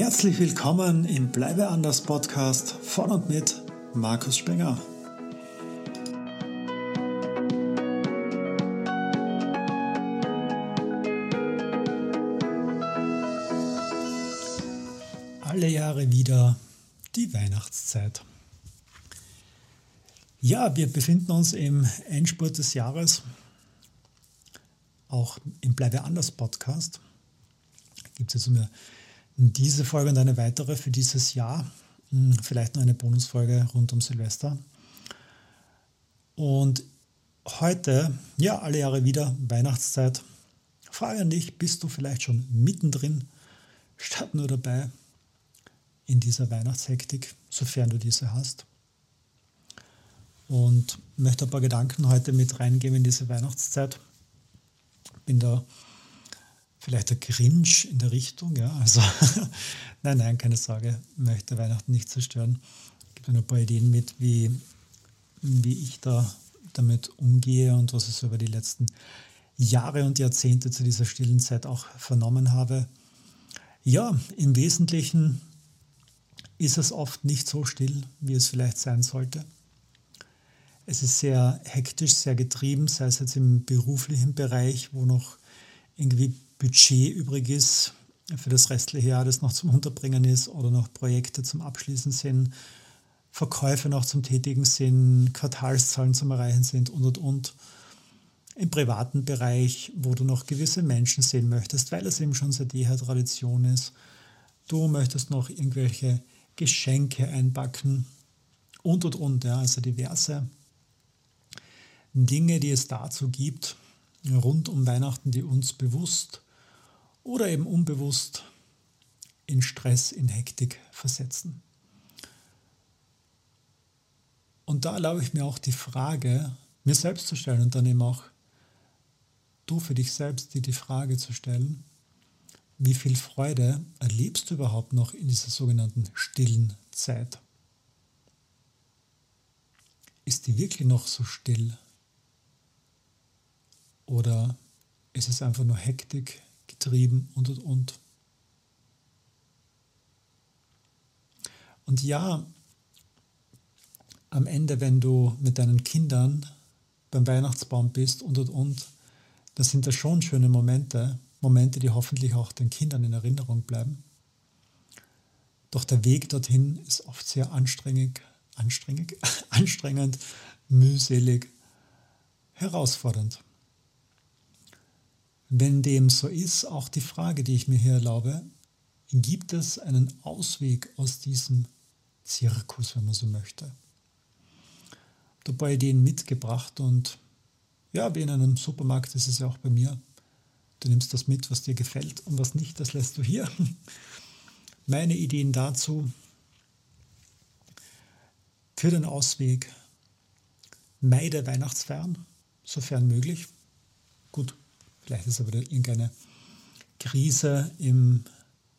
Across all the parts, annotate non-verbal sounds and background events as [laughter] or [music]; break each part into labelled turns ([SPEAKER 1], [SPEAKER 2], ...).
[SPEAKER 1] Herzlich willkommen im Bleibe anders Podcast von und mit Markus Spenger. Alle Jahre wieder die Weihnachtszeit. Ja, wir befinden uns im Endspurt des Jahres, auch im Bleibe anders Podcast. Gibt es jetzt immer diese Folge und eine weitere für dieses Jahr. Hm, vielleicht noch eine Bonusfolge rund um Silvester. Und heute, ja, alle Jahre wieder, Weihnachtszeit. Frage an dich, bist du vielleicht schon mittendrin, statt nur dabei in dieser Weihnachtshektik, sofern du diese hast? Und möchte ein paar Gedanken heute mit reingeben in diese Weihnachtszeit. Bin da vielleicht der Grinch in der Richtung, ja. Also [laughs] nein, nein, keine Sorge, möchte Weihnachten nicht zerstören. Ich gebe ein paar Ideen mit, wie, wie ich da damit umgehe und was ich so über die letzten Jahre und Jahrzehnte zu dieser stillen Zeit auch vernommen habe. Ja, im Wesentlichen ist es oft nicht so still, wie es vielleicht sein sollte. Es ist sehr hektisch, sehr getrieben, sei es jetzt im beruflichen Bereich, wo noch irgendwie Budget übrig ist für das restliche Jahr, das noch zum Unterbringen ist oder noch Projekte zum Abschließen sind, Verkäufe noch zum Tätigen sind, Quartalszahlen zum Erreichen sind und und und. Im privaten Bereich, wo du noch gewisse Menschen sehen möchtest, weil es eben schon seit jeher Tradition ist. Du möchtest noch irgendwelche Geschenke einpacken und und und. Ja, also diverse Dinge, die es dazu gibt, rund um Weihnachten, die uns bewusst oder eben unbewusst in Stress, in Hektik versetzen. Und da erlaube ich mir auch die Frage, mir selbst zu stellen und dann eben auch du für dich selbst dir die Frage zu stellen, wie viel Freude erlebst du überhaupt noch in dieser sogenannten stillen Zeit? Ist die wirklich noch so still? Oder ist es einfach nur Hektik, getrieben und und und. Und ja, am Ende, wenn du mit deinen Kindern beim Weihnachtsbaum bist und und und, da sind das schon schöne Momente, Momente, die hoffentlich auch den Kindern in Erinnerung bleiben. Doch der Weg dorthin ist oft sehr anstrengend, anstrengend, [laughs] anstrengend, mühselig, herausfordernd. Wenn dem so ist, auch die Frage, die ich mir hier erlaube, gibt es einen Ausweg aus diesem Zirkus, wenn man so möchte? Paar Ideen mitgebracht und ja, wie in einem Supermarkt ist es ja auch bei mir. Du nimmst das mit, was dir gefällt und was nicht, das lässt du hier. [laughs] Meine Ideen dazu für den Ausweg, meide Weihnachtsfeiern, sofern möglich. Gut, Vielleicht ist aber irgendeine Krise im,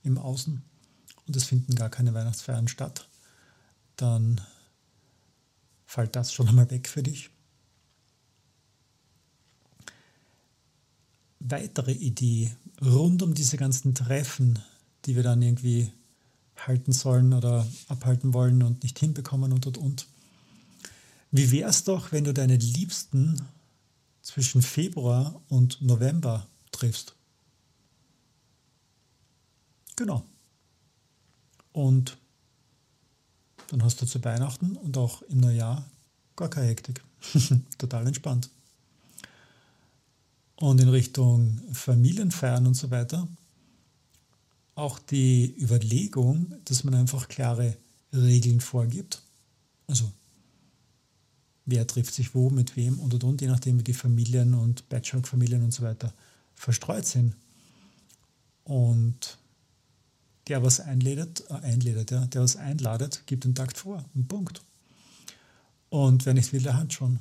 [SPEAKER 1] im Außen und es finden gar keine Weihnachtsfeiern statt. Dann fällt das schon einmal weg für dich. Weitere Idee rund um diese ganzen Treffen, die wir dann irgendwie halten sollen oder abhalten wollen und nicht hinbekommen und und und. Wie wäre es doch, wenn du deine Liebsten zwischen Februar und November triffst. Genau. Und dann hast du zu Weihnachten und auch im Neujahr gar keine Hektik. [laughs] Total entspannt. Und in Richtung Familienfeiern und so weiter, auch die Überlegung, dass man einfach klare Regeln vorgibt. Also wer trifft sich wo, mit wem und und und, je nachdem wie die Familien und Patchwork-Familien und so weiter verstreut sind. Und der was einladet, äh, einladet ja, der was einladet, gibt den Takt vor. Ein Punkt. Und wer nicht will, der hat schon.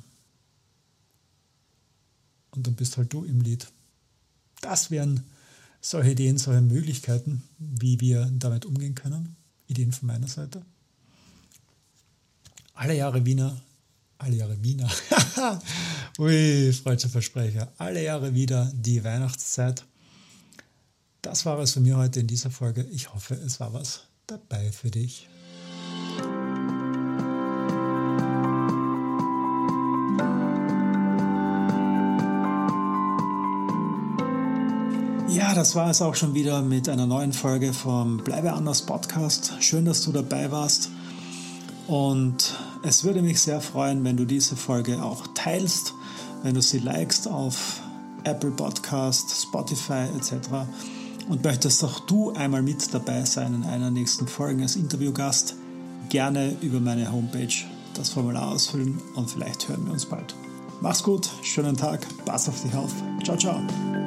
[SPEAKER 1] Und dann bist halt du im Lied. Das wären solche Ideen, solche Möglichkeiten, wie wir damit umgehen können. Ideen von meiner Seite. Alle Jahre Wiener alle Jahre Wiener. [laughs] Ui, falscher Versprecher. Alle Jahre wieder die Weihnachtszeit. Das war es von mir heute in dieser Folge. Ich hoffe, es war was dabei für dich. Ja, das war es auch schon wieder mit einer neuen Folge vom Bleibe anders Podcast. Schön, dass du dabei warst. Und es würde mich sehr freuen, wenn du diese Folge auch teilst, wenn du sie likest auf Apple Podcast, Spotify etc. Und möchtest auch du einmal mit dabei sein in einer nächsten Folge als Interviewgast, gerne über meine Homepage das Formular ausfüllen und vielleicht hören wir uns bald. Mach's gut, schönen Tag, pass auf dich auf. Ciao, ciao.